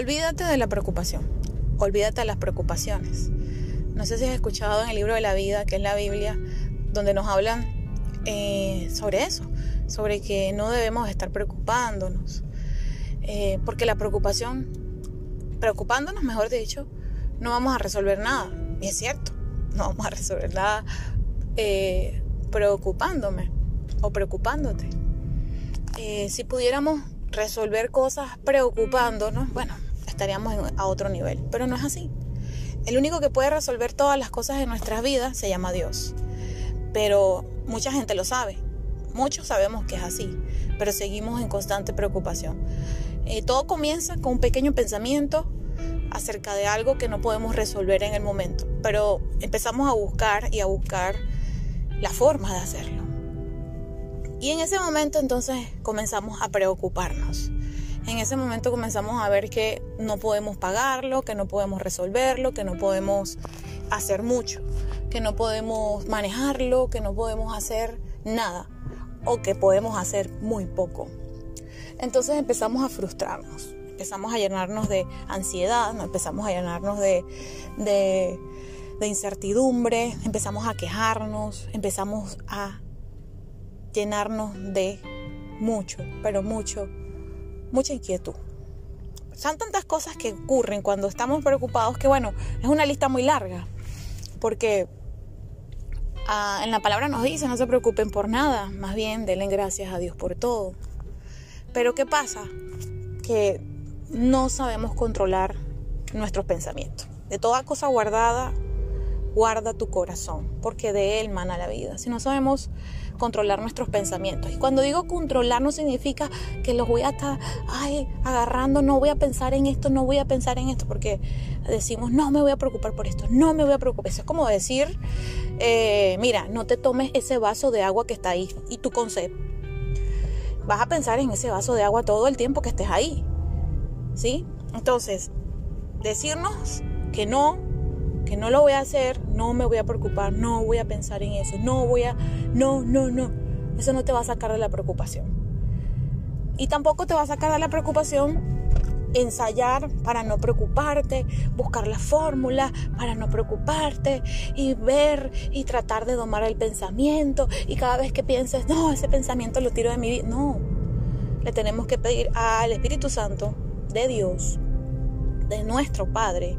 olvídate de la preocupación, olvídate de las preocupaciones. No sé si has escuchado en el libro de la vida, que es la Biblia, donde nos hablan eh, sobre eso, sobre que no debemos estar preocupándonos, eh, porque la preocupación, preocupándonos, mejor dicho, no vamos a resolver nada. Y es cierto, no vamos a resolver nada eh, preocupándome o preocupándote. si pudiéramos resolver cosas preocupándonos, bueno, estaríamos a otro nivel, pero no es así. El único que puede resolver todas las cosas en nuestras vidas se llama Dios. Pero mucha gente lo sabe. Muchos sabemos que es así, pero seguimos en constante preocupación. Eh, todo comienza con un pequeño pensamiento acerca de algo que no podemos resolver en el momento, pero empezamos a buscar y a buscar la forma de hacerlo. Y en ese momento entonces comenzamos a preocuparnos. En ese momento comenzamos a ver que no podemos pagarlo, que no podemos resolverlo, que no podemos hacer mucho, que no podemos manejarlo, que no podemos hacer nada o que podemos hacer muy poco. Entonces empezamos a frustrarnos, empezamos a llenarnos de ansiedad, empezamos a llenarnos de, de, de incertidumbre, empezamos a quejarnos, empezamos a llenarnos de mucho, pero mucho, mucha inquietud. Son tantas cosas que ocurren cuando estamos preocupados que bueno, es una lista muy larga, porque ah, en la palabra nos dice, no se preocupen por nada, más bien denle gracias a Dios por todo. Pero ¿qué pasa? Que no sabemos controlar nuestros pensamientos. De toda cosa guardada, guarda tu corazón, porque de él mana la vida. Si no sabemos controlar nuestros pensamientos. Y cuando digo controlar no significa que los voy a estar ay, agarrando, no voy a pensar en esto, no voy a pensar en esto, porque decimos, no me voy a preocupar por esto, no me voy a preocupar. Eso es como decir, eh, mira, no te tomes ese vaso de agua que está ahí y tu concepto. Vas a pensar en ese vaso de agua todo el tiempo que estés ahí. ¿Sí? Entonces, decirnos que no que no lo voy a hacer, no me voy a preocupar, no voy a pensar en eso, no voy a, no, no, no. Eso no te va a sacar de la preocupación. Y tampoco te va a sacar de la preocupación ensayar para no preocuparte, buscar la fórmula para no preocuparte y ver y tratar de domar el pensamiento y cada vez que pienses, no, ese pensamiento lo tiro de mi vida. No, le tenemos que pedir al Espíritu Santo de Dios, de nuestro Padre,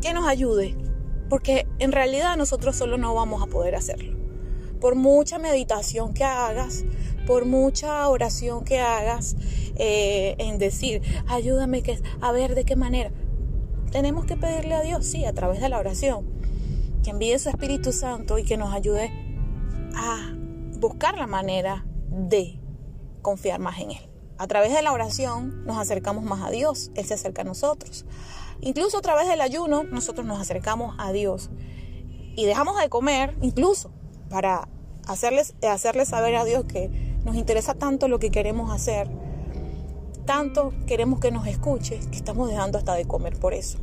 que nos ayude porque en realidad nosotros solo no vamos a poder hacerlo. Por mucha meditación que hagas, por mucha oración que hagas eh, en decir, ayúdame a ver de qué manera. Tenemos que pedirle a Dios, sí, a través de la oración, que envíe su Espíritu Santo y que nos ayude a buscar la manera de confiar más en Él. A través de la oración nos acercamos más a Dios, Él se acerca a nosotros. Incluso a través del ayuno nosotros nos acercamos a Dios y dejamos de comer, incluso para hacerles, hacerles saber a Dios que nos interesa tanto lo que queremos hacer, tanto queremos que nos escuche, que estamos dejando hasta de comer por eso.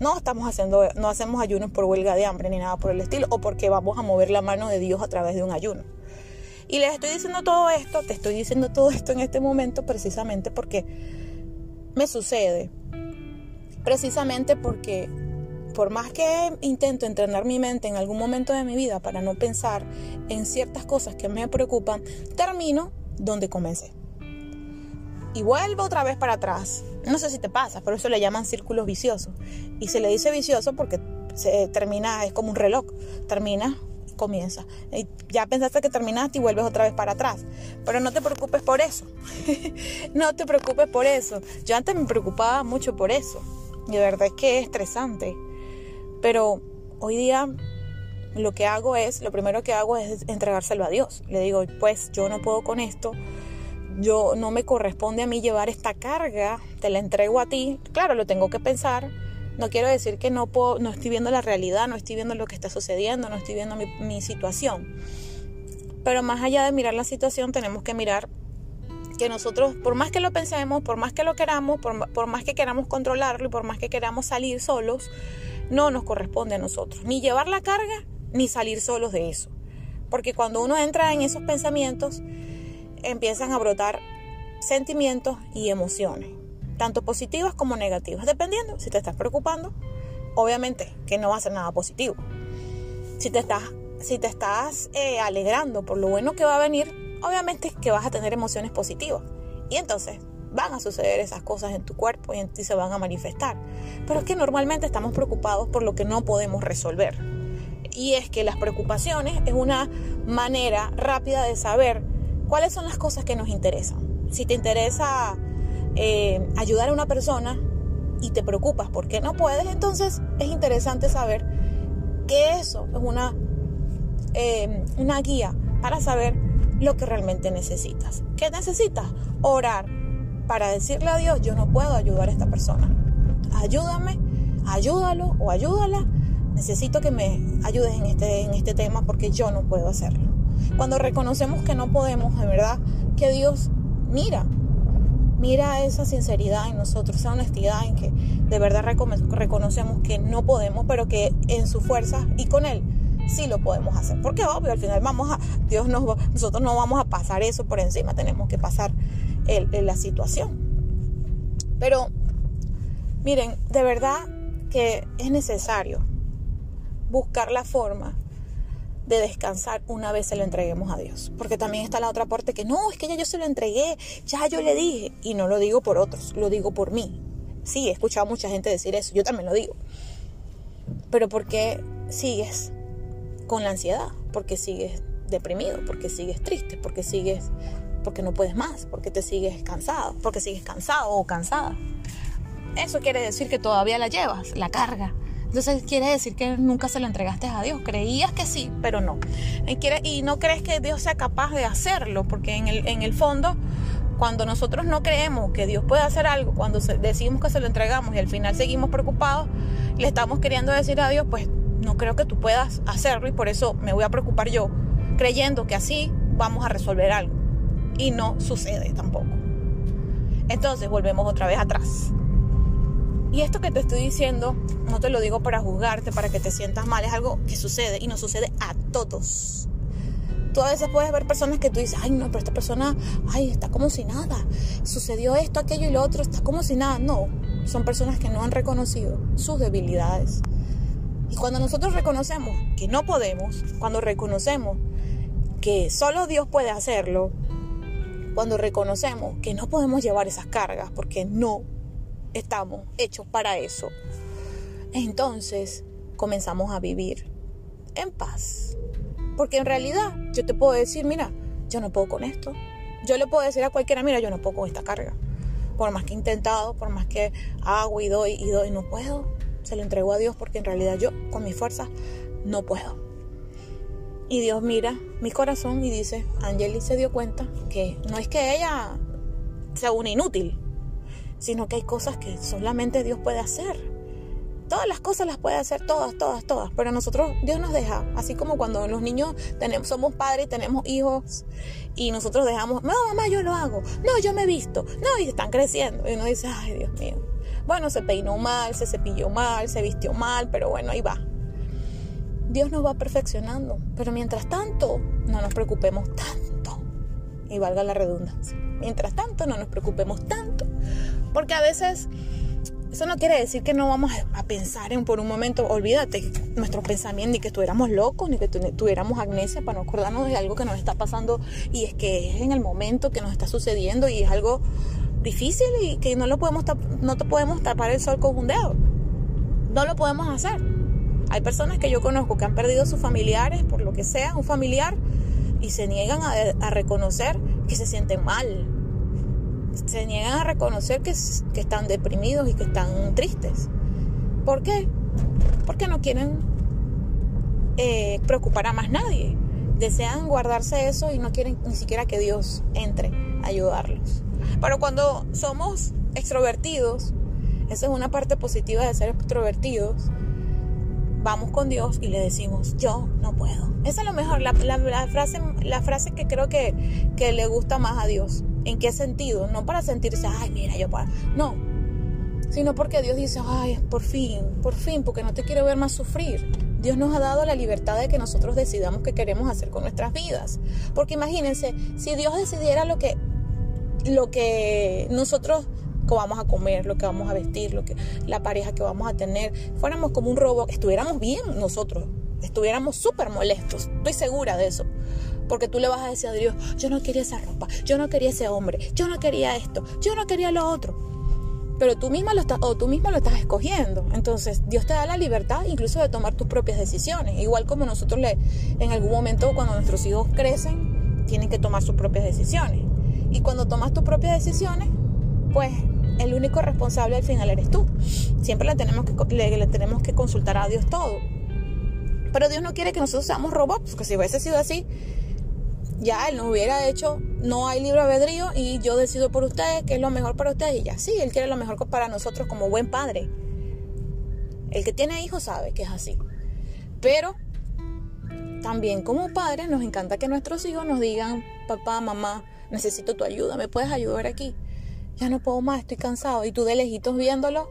No estamos haciendo, no hacemos ayunos por huelga de hambre ni nada por el estilo, o porque vamos a mover la mano de Dios a través de un ayuno. Y les estoy diciendo todo esto, te estoy diciendo todo esto en este momento precisamente porque me sucede precisamente porque por más que intento entrenar mi mente en algún momento de mi vida para no pensar en ciertas cosas que me preocupan, termino donde comencé. Y vuelvo otra vez para atrás. No sé si te pasa, pero eso le llaman círculos viciosos. Y se le dice vicioso porque se termina, es como un reloj. Termina comienza. Y ya pensaste que terminaste y vuelves otra vez para atrás. Pero no te preocupes por eso. no te preocupes por eso. Yo antes me preocupaba mucho por eso. Y de verdad es que es estresante. Pero hoy día lo que hago es, lo primero que hago es entregárselo a Dios. Le digo, pues yo no puedo con esto. Yo no me corresponde a mí llevar esta carga, te la entrego a ti. Claro, lo tengo que pensar. No quiero decir que no puedo, no estoy viendo la realidad, no estoy viendo lo que está sucediendo, no estoy viendo mi, mi situación. Pero más allá de mirar la situación, tenemos que mirar que nosotros, por más que lo pensemos, por más que lo queramos, por, más que queramos controlarlo y por más que queramos salir solos, no nos corresponde a nosotros, ni llevar la carga, ni salir solos de eso. Porque cuando uno entra en esos pensamientos, empiezan a brotar sentimientos y emociones. tanto positivas como negativas, dependiendo si te estás preocupando, obviamente que no va a ser nada positivo. Si te estás, si te estás eh, alegrando por lo bueno que va a venir, obviamente que vas a tener emociones positivas. Y entonces van a suceder esas cosas en tu cuerpo y en ti se van a manifestar. Pero es que normalmente estamos preocupados por lo que no podemos resolver. Y es que las preocupaciones es una manera rápida de saber cuáles son las cosas que nos interesan. Si te interesa eh, ayudar a una persona y te preocupas porque no puedes, entonces es interesante saber que eso es una, eh, una guía para saber lo que realmente necesitas. ¿Qué necesitas? Orar para decirle a Dios, yo no puedo ayudar a esta persona. Ayúdame, ayúdalo o ayúdala. Necesito que me ayudes en este, en este tema porque yo no puedo hacerlo. Cuando reconocemos que no podemos, de verdad, que Dios mira, mira esa sinceridad en nosotros, esa honestidad en que de verdad reconocemos que no podemos, pero que en su fuerza y con Él sí lo podemos hacer. Porque obvio, al final vamos a, Dios nos, nosotros no vamos a pasar eso por encima, tenemos que pasar la situación. Pero miren, de verdad que es necesario buscar la forma de descansar una vez se lo entreguemos a Dios. Porque también está la otra parte que no, es que ya yo se lo entregué, ya yo le dije. Y no lo digo por otros, lo digo por mí. Sí, he escuchado a mucha gente decir eso, yo también lo digo. Pero ¿por qué sigues con la ansiedad? Porque sigues deprimido, porque sigues triste, porque sigues porque no puedes más, porque te sigues cansado, porque sigues cansado o cansada. Eso quiere decir que todavía la llevas, la carga. Entonces quiere decir que nunca se lo entregaste a Dios. Creías que sí, pero no. Y, no crees que Dios sea capaz de hacerlo, porque en el, en el fondo, cuando nosotros no creemos que Dios puede hacer algo, cuando decimos que se lo entregamos y al final seguimos preocupados, le estamos queriendo decir a Dios, pues no creo que tú puedas hacerlo y por eso me voy a preocupar yo, creyendo que así vamos a resolver algo y no sucede tampoco. Entonces volvemos otra vez atrás. Y esto que te estoy diciendo, no te lo digo para juzgarte, para que te sientas mal, es algo que sucede y nos sucede a todos. Tú a veces puedes ver personas que tú dices, ay no, pero esta persona, ay, está como si nada. Sucedió esto, aquello y lo otro, está como si nada. No, son personas que no han reconocido sus debilidades. Y cuando nosotros reconocemos que no podemos, cuando reconocemos que solo Dios puede hacerlo, cuando reconocemos que no podemos llevar esas cargas porque no estamos hechos para eso, entonces comenzamos a vivir en paz. Porque en realidad yo te puedo decir, mira, yo no puedo con esto. Yo le puedo decir a cualquiera, mira, yo no puedo con esta carga. Por más que he intentado, por más que hago y doy y doy, no puedo. Se lo entrego a Dios porque en realidad yo con mi fuerza no puedo. Y Dios mira mi corazón y dice, Angeli se dio cuenta que no es que ella sea una inútil, sino que hay cosas que solamente Dios puede hacer. Todas las cosas las puede hacer, todas, todas, todas. Pero nosotros, Dios nos deja, así como cuando los niños somos padres, tenemos hijos y nosotros dejamos, no, mamá, yo lo hago, no, yo me he visto, no, y están creciendo. Y uno dice, ay, Dios mío. Bueno, se peinó mal, se cepilló mal, se vistió mal, pero bueno, ahí va. Dios nos va perfeccionando. Pero mientras tanto, no nos preocupemos tanto. Y valga la redundancia. Mientras tanto, no nos preocupemos tanto. Porque a veces eso no quiere decir que no vamos a pensar en por un momento, olvídate, nuestro pensamiento, ni que estuviéramos locos, ni que tuviéramos amnesia para no acordarnos de algo que nos está pasando y es que es en el momento que nos está sucediendo y es algo difícil y que no lo podemos no te podemos tapar el sol con un dedo. No lo podemos hacer. Hay personas que yo conozco que han perdido sus familiares, por lo que sea, un familiar, y se niegan a, reconocer que se sienten mal. Se niegan a reconocer que, están deprimidos y que están tristes. ¿Por qué? Porque no quieren eh, preocupar a más nadie. Desean guardarse eso y no quieren ni siquiera que Dios entre a ayudarlos. Pero cuando somos extrovertidos, esa es una parte positiva de ser extrovertidos, vamos con Dios y le decimos, yo no puedo. Esa es lo mejor, la, frase, la frase que creo que, que le gusta más a Dios. ¿En qué sentido? No para sentirse, ay, mira, yo puedo. No, sino porque Dios dice, ay, por fin, por fin, porque no te quiero ver más sufrir. Dios nos ha dado la libertad de que nosotros decidamos qué queremos hacer con nuestras vidas. Porque imagínense, si Dios decidiera lo que, lo que nosotros que vamos a comer, lo que vamos a vestir, lo que, la pareja que vamos a tener, fuéramos como un robot, estuviéramos bien nosotros, estuviéramos súper molestos, estoy segura de eso. Porque tú le vas a decir a Dios, yo no quería esa ropa, yo no quería ese hombre, yo no quería esto, yo no quería lo otro. Pero tú misma lo estás, o tú mismo lo estás escogiendo. Entonces, Dios te da la libertad incluso de tomar tus propias decisiones. Igual como nosotros le, en algún momento cuando nuestros hijos crecen, tienen que tomar sus propias decisiones. Y cuando tomas tus propias decisiones, pues el único responsable al final eres tú. Siempre le tenemos que, le tenemos que consultar a Dios todo. Pero Dios no quiere que nosotros seamos robots, porque si hubiese sido así, ya Él nos hubiera hecho, no hay libre albedrío y yo decido por ustedes qué es lo mejor para ustedes y ya, sí, Él quiere lo mejor para nosotros como buen padre. El que tiene hijos sabe que es así. Pero también como padres nos encanta que nuestros hijos nos digan, papá, mamá, necesito tu ayuda, ¿me puedes ayudar aquí? Ya no puedo más, estoy cansado. Y tú de lejitos viéndolo,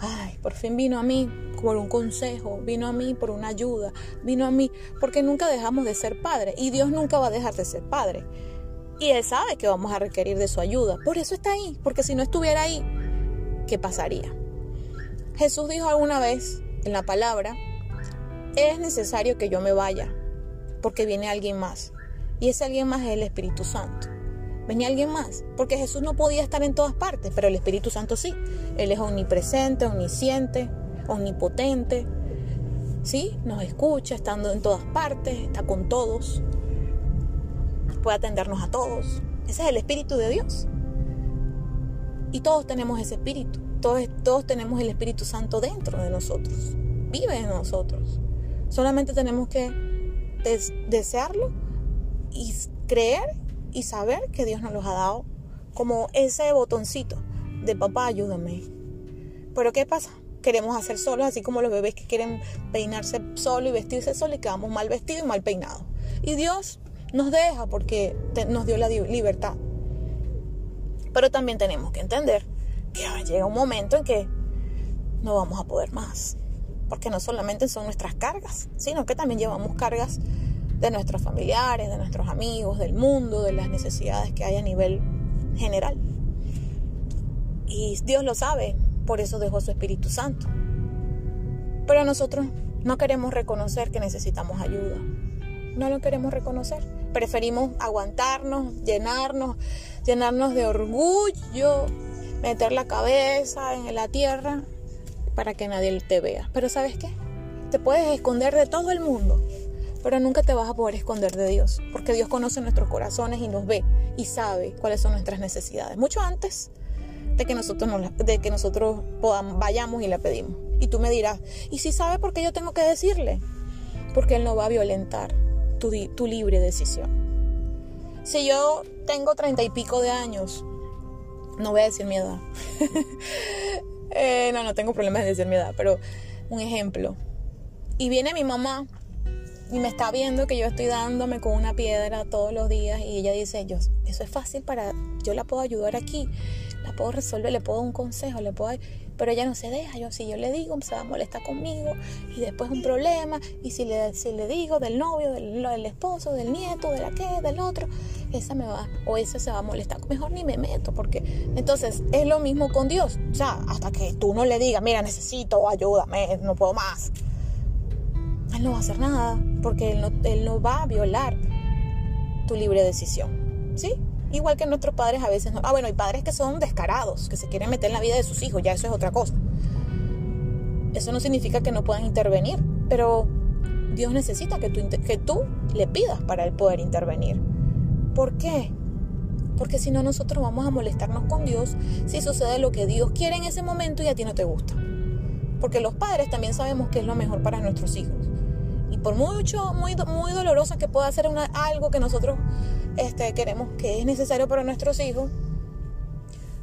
ay, por fin vino a mí por un consejo, vino a mí por una ayuda, vino a mí porque nunca dejamos de ser padre y Dios nunca va a dejar de ser padre. Y Él sabe que vamos a requerir de su ayuda, por eso está ahí, porque si no estuviera ahí, ¿qué pasaría? Jesús dijo alguna vez en la palabra, es necesario que yo me vaya, porque viene alguien más, y ese alguien más es el Espíritu Santo venía alguien más, porque Jesús no podía estar en todas partes, pero el Espíritu Santo sí. Él es omnipresente, omnisciente, omnipotente. ¿Sí? Nos escucha estando en todas partes, está con todos. Puede atendernos a todos. Ese es el Espíritu de Dios. Y todos tenemos ese Espíritu. Todos, todos tenemos el Espíritu Santo dentro de nosotros. Vive en nosotros. Solamente tenemos que desearlo y creer y saber que Dios nos los ha dado como ese botoncito de papá, ayúdame. Pero ¿qué pasa? Queremos hacer solos, así como los bebés que quieren peinarse solo y vestirse solo y quedamos mal vestidos y mal peinados. Y Dios nos deja porque nos dio la libertad. Pero también tenemos que entender que llega un momento en que no vamos a poder más. Porque no solamente son nuestras cargas, sino que también llevamos cargas de nuestros familiares, de nuestros amigos, del mundo, de las necesidades que hay a nivel general. Y Dios lo sabe, por eso dejó su Espíritu Santo. Pero nosotros no queremos reconocer que necesitamos ayuda. No lo queremos reconocer. Preferimos aguantarnos, llenarnos, llenarnos de orgullo, meter la cabeza en la tierra para que nadie te vea. Pero ¿sabes qué? Te puedes esconder de todo el mundo, pero nunca te vas a poder esconder de Dios, porque Dios conoce nuestros corazones y nos ve y sabe cuáles son nuestras necesidades, mucho antes de que nosotros, de que nosotros podamos, vayamos y le pedimos. Y tú me dirás, ¿y si sabe por qué yo tengo que decirle? Porque Él no va a violentar tu, tu libre decisión. Si yo tengo treinta y pico de años, no voy a decir mi edad. Eh, no, no tengo problemas de decir mi edad, pero un ejemplo. Y viene mi mamá y me está viendo que yo estoy dándome con una piedra todos los días y ella dice, yo, eso es fácil para, yo la puedo ayudar aquí, la puedo resolver, le puedo dar un consejo, le puedo, pero ella no se deja, yo si yo le digo, se va a molestar conmigo y después un problema y si le, si le digo del novio, del, del esposo, del nieto, de la que, del otro, esa me va, o ese se va a molestar, mejor ni me meto, porque entonces es lo mismo con Dios, o sea, hasta que tú no le digas, mira, necesito, ayúdame, no puedo más él no va a hacer nada porque él no, él no va a violar tu libre decisión. ¿Sí? Igual que nuestros padres a veces no. Ah, bueno, hay padres que son descarados, que se quieren meter en la vida de sus hijos, ya eso es otra cosa. Eso no significa que no puedan intervenir, pero Dios necesita que tú, que tú le pidas para él poder intervenir. ¿Por qué? Porque si no, nosotros vamos a molestarnos con Dios si sucede lo que Dios quiere en ese momento y a ti no te gusta. Porque los padres también sabemos que es lo mejor para nuestros hijos por mucho, muy, muy dolorosa que pueda ser una, algo que nosotros este, queremos que es necesario para nuestros hijos,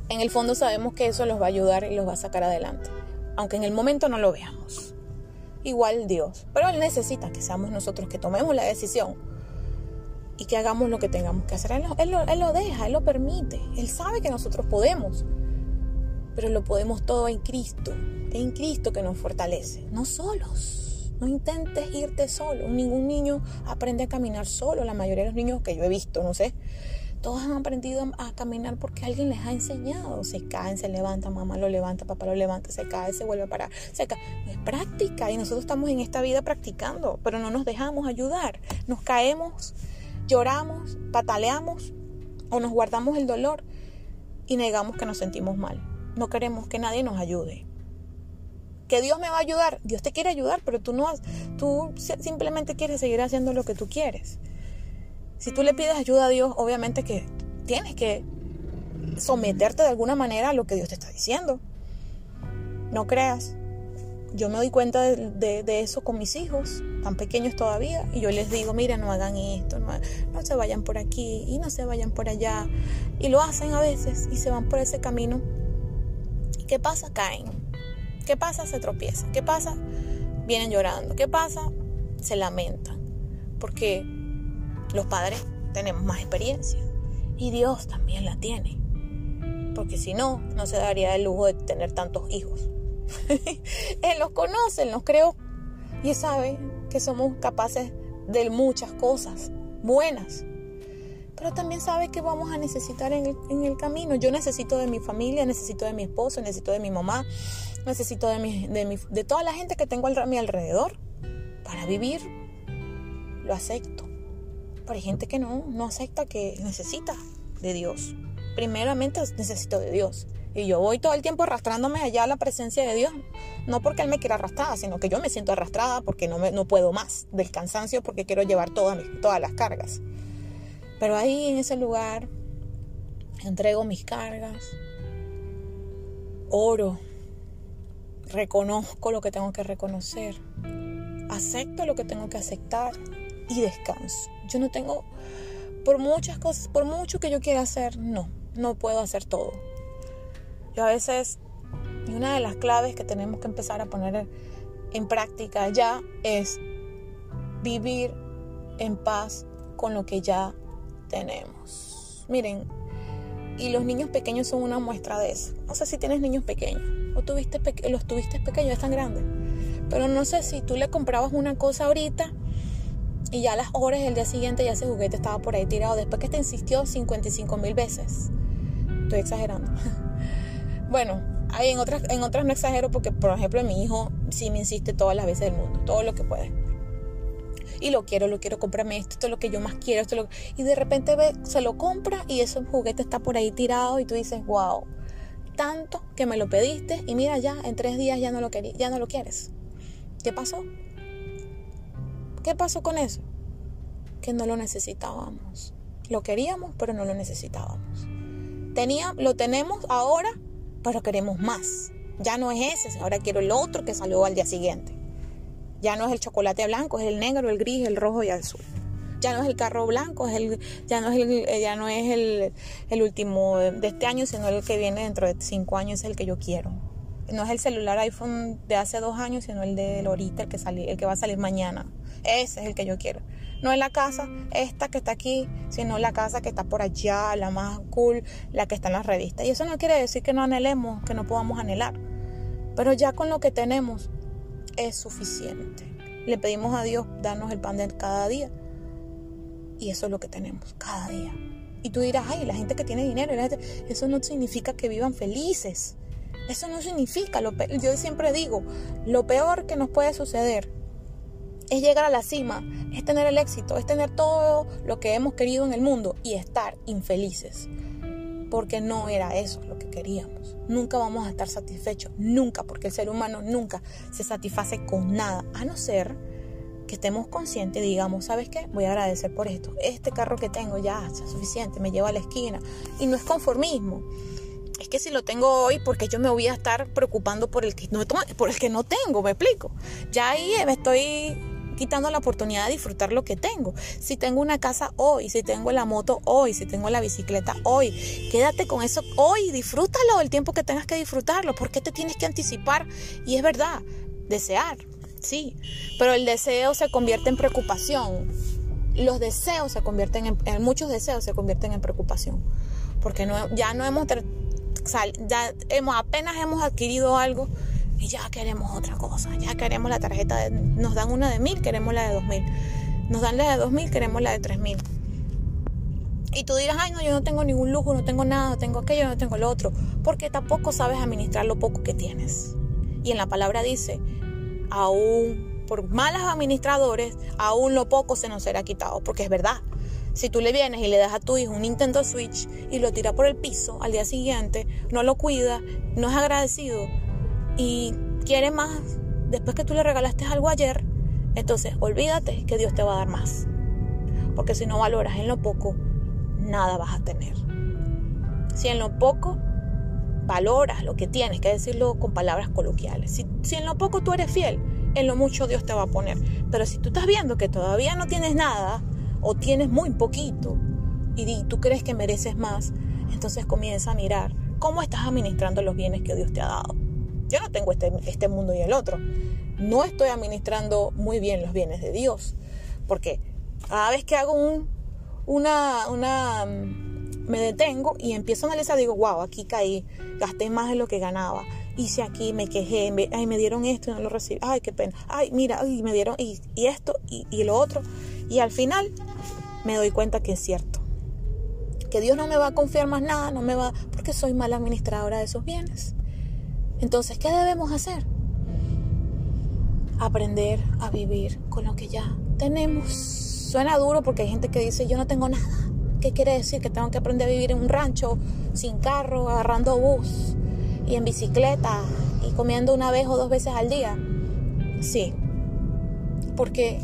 en el fondo sabemos que eso los va a ayudar y los va a sacar adelante, aunque en el momento no lo veamos. Igual Dios, pero Él necesita que seamos nosotros que tomemos la decisión y que hagamos lo que tengamos que hacer. Él, él, él lo deja, Él lo permite, Él sabe que nosotros podemos, pero lo podemos todo en Cristo, en Cristo que nos fortalece, no solos. No intentes irte solo. Ningún niño aprende a caminar solo. La mayoría de los niños que yo he visto, no sé, Todos han aprendido a caminar porque alguien les ha enseñado. Se caen, se levantan, mamá lo levanta, papá lo levanta, se cae, se vuelve a parar, se cae. Es práctica y nosotros estamos en esta vida practicando, pero no nos dejamos ayudar. Nos caemos, lloramos, pataleamos o nos guardamos el dolor y negamos que nos sentimos mal. No queremos que nadie nos ayude. Que Dios me va a ayudar. Dios te quiere ayudar, pero tú no tú simplemente quieres seguir haciendo lo que tú quieres. Si tú le pides ayuda a Dios, obviamente que tienes que someterte de alguna manera a lo que Dios te está diciendo. No creas. Yo me doy cuenta de, eso con mis hijos, tan pequeños todavía, y yo les digo, mira, no hagan esto, no, se vayan por aquí y no se vayan por allá. Y lo hacen a veces y se van por ese camino. ¿Y qué pasa? Caen. ¿Qué pasa? Se tropiezan. ¿Qué pasa? Vienen llorando. ¿Qué pasa? Se lamentan. Porque los padres tenemos más experiencia y Dios también la tiene. Porque si no, no se daría el lujo de tener tantos hijos. él los conoce, Él nos creó y sabe que somos capaces de muchas cosas buenas. Pero también sabe que vamos a necesitar en el, camino. Yo necesito de mi familia, necesito de mi esposo, necesito de mi mamá, necesito de, mi, de, de toda la gente que tengo a mi alrededor para vivir. Lo acepto. Pero hay gente que no, no acepta que necesita de Dios. Primeramente necesito de Dios. Y yo voy todo el tiempo arrastrándome allá a la presencia de Dios. No porque Él me quiera arrastrada, sino que yo me siento arrastrada porque no, me, no puedo más del cansancio, porque quiero llevar todas, todas las cargas. Pero ahí en ese lugar entrego mis cargas, oro, reconozco lo que tengo que reconocer, acepto lo que tengo que aceptar y descanso. Yo no tengo, por muchas cosas, por mucho que yo quiera hacer, no, no puedo hacer todo. Yo a veces, y una de las claves que tenemos que empezar a poner en práctica ya es vivir en paz con lo que ya tenemos. Miren, y los niños pequeños son una muestra de eso. No sé si tienes niños pequeños o tuviste los tuviste pequeños, están grandes. Pero no sé si tú le comprabas una cosa ahorita y ya a las horas del día siguiente ya ese juguete estaba por ahí tirado después que te insistió 55 mil veces. Estoy exagerando. bueno, hay en otras, en otras no exagero porque, por ejemplo, mi hijo sí me insiste todas las veces del mundo, todo lo que puede. Y lo quiero, lo quiero, comprarme esto, esto es lo que yo más quiero, esto y de repente se lo compra y ese juguete está por ahí tirado y tú dices, wow, tanto que me lo pediste y mira ya, en tres días ya no lo, ya no lo quieres. ¿Qué pasó? ¿Qué pasó con eso? Que no lo necesitábamos. Lo queríamos, pero no lo necesitábamos. Tenía, lo tenemos ahora, pero queremos más. Ya no es ese, ahora quiero el otro que salió al día siguiente. Ya no es el chocolate blanco, es el negro, el gris, el rojo y el azul. Ya no es el carro blanco, es el, ya no es, el, ya no es el, el último de este año, sino el que viene dentro de cinco años, es el que yo quiero. No es el celular iPhone de hace dos años, sino el de ahorita, el que, sali, el que va a salir mañana. Ese es el que yo quiero. No es la casa, esta que está aquí, sino la casa que está por allá, la más cool, la que está en las revistas. Y eso no quiere decir que no anhelemos, que no podamos anhelar. Pero ya con lo que tenemos es suficiente. Le pedimos a Dios darnos el pan de cada día. Y eso es lo que tenemos, cada día. Y tú dirás, ay, la gente que tiene dinero, eso no significa que vivan felices. Eso no significa, lo yo siempre digo, lo peor que nos puede suceder es llegar a la cima, es tener el éxito, es tener todo lo que hemos querido en el mundo y estar infelices. Porque no era eso lo que queríamos. Nunca vamos a estar satisfechos, nunca, porque el ser humano nunca se satisface con nada, a no ser que estemos conscientes y digamos, ¿sabes qué? Voy a agradecer por esto. Este carro que tengo ya es suficiente, me lleva a la esquina. Y no es conformismo. Es que si lo tengo hoy, porque yo me voy a estar preocupando por el que no, por el que no tengo, me explico. Ya ahí me estoy quitando la oportunidad de disfrutar lo que tengo. Si tengo una casa hoy, si tengo la moto hoy, si tengo la bicicleta hoy, quédate con eso hoy, disfrútalo el tiempo que tengas que disfrutarlo. ¿Por qué te tienes que anticipar? Y es verdad, desear, sí, pero el deseo se convierte en preocupación. Los deseos se convierten en, muchos deseos se convierten en preocupación, porque ya no hemos, ya hemos apenas hemos adquirido algo y ya queremos otra cosa, ya queremos la tarjeta, de, nos dan una de mil, queremos la de dos mil, nos dan la de dos mil, queremos la de tres mil. Y tú dirás, ay, no, yo no tengo ningún lujo, no tengo nada, no tengo aquello, no tengo lo otro. Porque tampoco sabes administrar lo poco que tienes. Y en la palabra dice, aún por malas administradores, aún lo poco se nos será quitado. Porque es verdad. Si tú le vienes y le das a tu hijo un Nintendo Switch y lo tira por el piso al día siguiente, no lo cuida, no es agradecido y quiere más después que tú le regalaste algo ayer, entonces olvídate que Dios te va a dar más. Porque si no valoras en lo poco, nada vas a tener. Si en lo poco valoras lo que tienes, que decirlo con palabras coloquiales. Si, en lo poco tú eres fiel, en lo mucho Dios te va a poner. Pero si tú estás viendo que todavía no tienes nada o tienes muy poquito y tú crees que mereces más, entonces comienza a mirar cómo estás administrando los bienes que Dios te ha dado. Yo no tengo este, este mundo y el otro. No estoy administrando muy bien los bienes de Dios. Porque cada vez que hago un, una, una, mm, me detengo y empiezo a analizar, digo, wow, aquí caí, gasté más de lo que ganaba. Hice aquí, me quejé, me, ay, me dieron esto y no lo recibí. Ay, qué pena. Ay, mira, ay, me dieron y, esto y, y lo otro. Y al final me doy cuenta que es cierto. Que Dios no me va a confiar más nada, no me va, porque soy mala administradora de esos bienes. Entonces, ¿qué debemos hacer? Aprender a vivir con lo que ya tenemos. Suena duro porque hay gente que dice, yo no tengo nada. ¿Qué quiere decir? Que tengo que aprender a vivir en un rancho, sin carro, agarrando bus y en bicicleta y comiendo una vez o dos veces al día. Sí, porque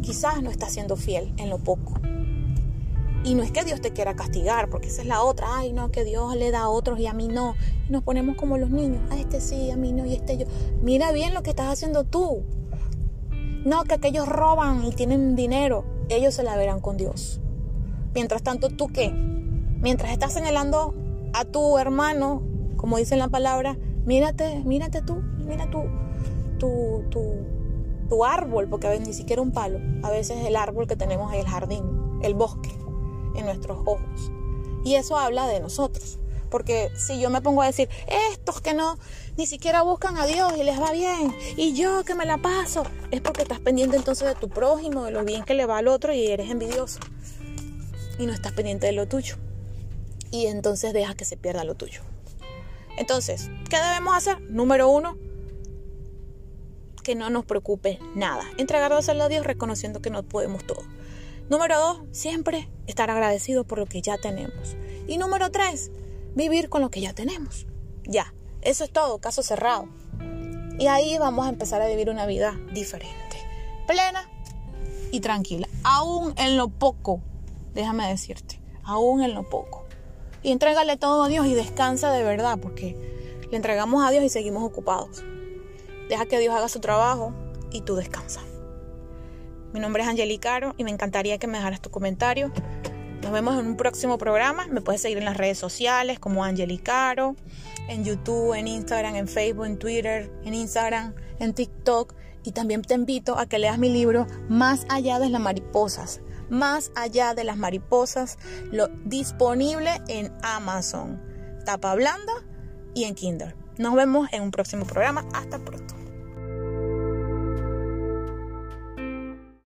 quizás no estás siendo fiel en lo poco. Y no es que Dios te quiera castigar, porque esa es la otra. Ay, no, que Dios le da a otros y a mí no. Y nos ponemos como los niños. A este sí, a mí no, y este yo. Mira bien lo que estás haciendo tú. No, que aquellos roban y tienen dinero. Ellos se la verán con Dios. Mientras tanto, ¿tú qué? Mientras estás señalando a tu hermano, como dice la palabra, mírate, mírate tú, mira tú, tu, tu, tu árbol, porque a veces ni siquiera un palo. A veces el árbol que tenemos en el jardín, el bosque en nuestros ojos. Y eso habla de nosotros. Porque si yo me pongo a decir, estos que no, ni siquiera buscan a Dios y les va bien, y yo que me la paso, es porque estás pendiente entonces de tu prójimo, de lo bien que le va al otro y eres envidioso. Y no estás pendiente de lo tuyo. Y entonces dejas que se pierda lo tuyo. Entonces, ¿qué debemos hacer? Número uno, que no nos preocupe nada. Entregárselo a Dios reconociendo que no podemos todo. Número dos, siempre estar agradecido por lo que ya tenemos. Y número tres, vivir con lo que ya tenemos. Ya, eso es todo, caso cerrado. Y ahí vamos a empezar a vivir una vida diferente, plena y tranquila. Aún en lo poco, déjame decirte, aún en lo poco. Y entrégale todo a Dios y descansa de verdad, porque le entregamos a Dios y seguimos ocupados. Deja que Dios haga su trabajo y tú descansa. Mi nombre es Angelicaro y me encantaría que me dejaras tu comentario. Nos vemos en un próximo programa. Me puedes seguir en las redes sociales como Angelicaro, en YouTube, en Instagram, en Facebook, en Twitter, en Instagram, en TikTok. Y también te invito a que leas mi libro Más allá de las mariposas. Más allá de las mariposas, lo disponible en Amazon, tapa blanda y en Kindle. Nos vemos en un próximo programa. Hasta pronto.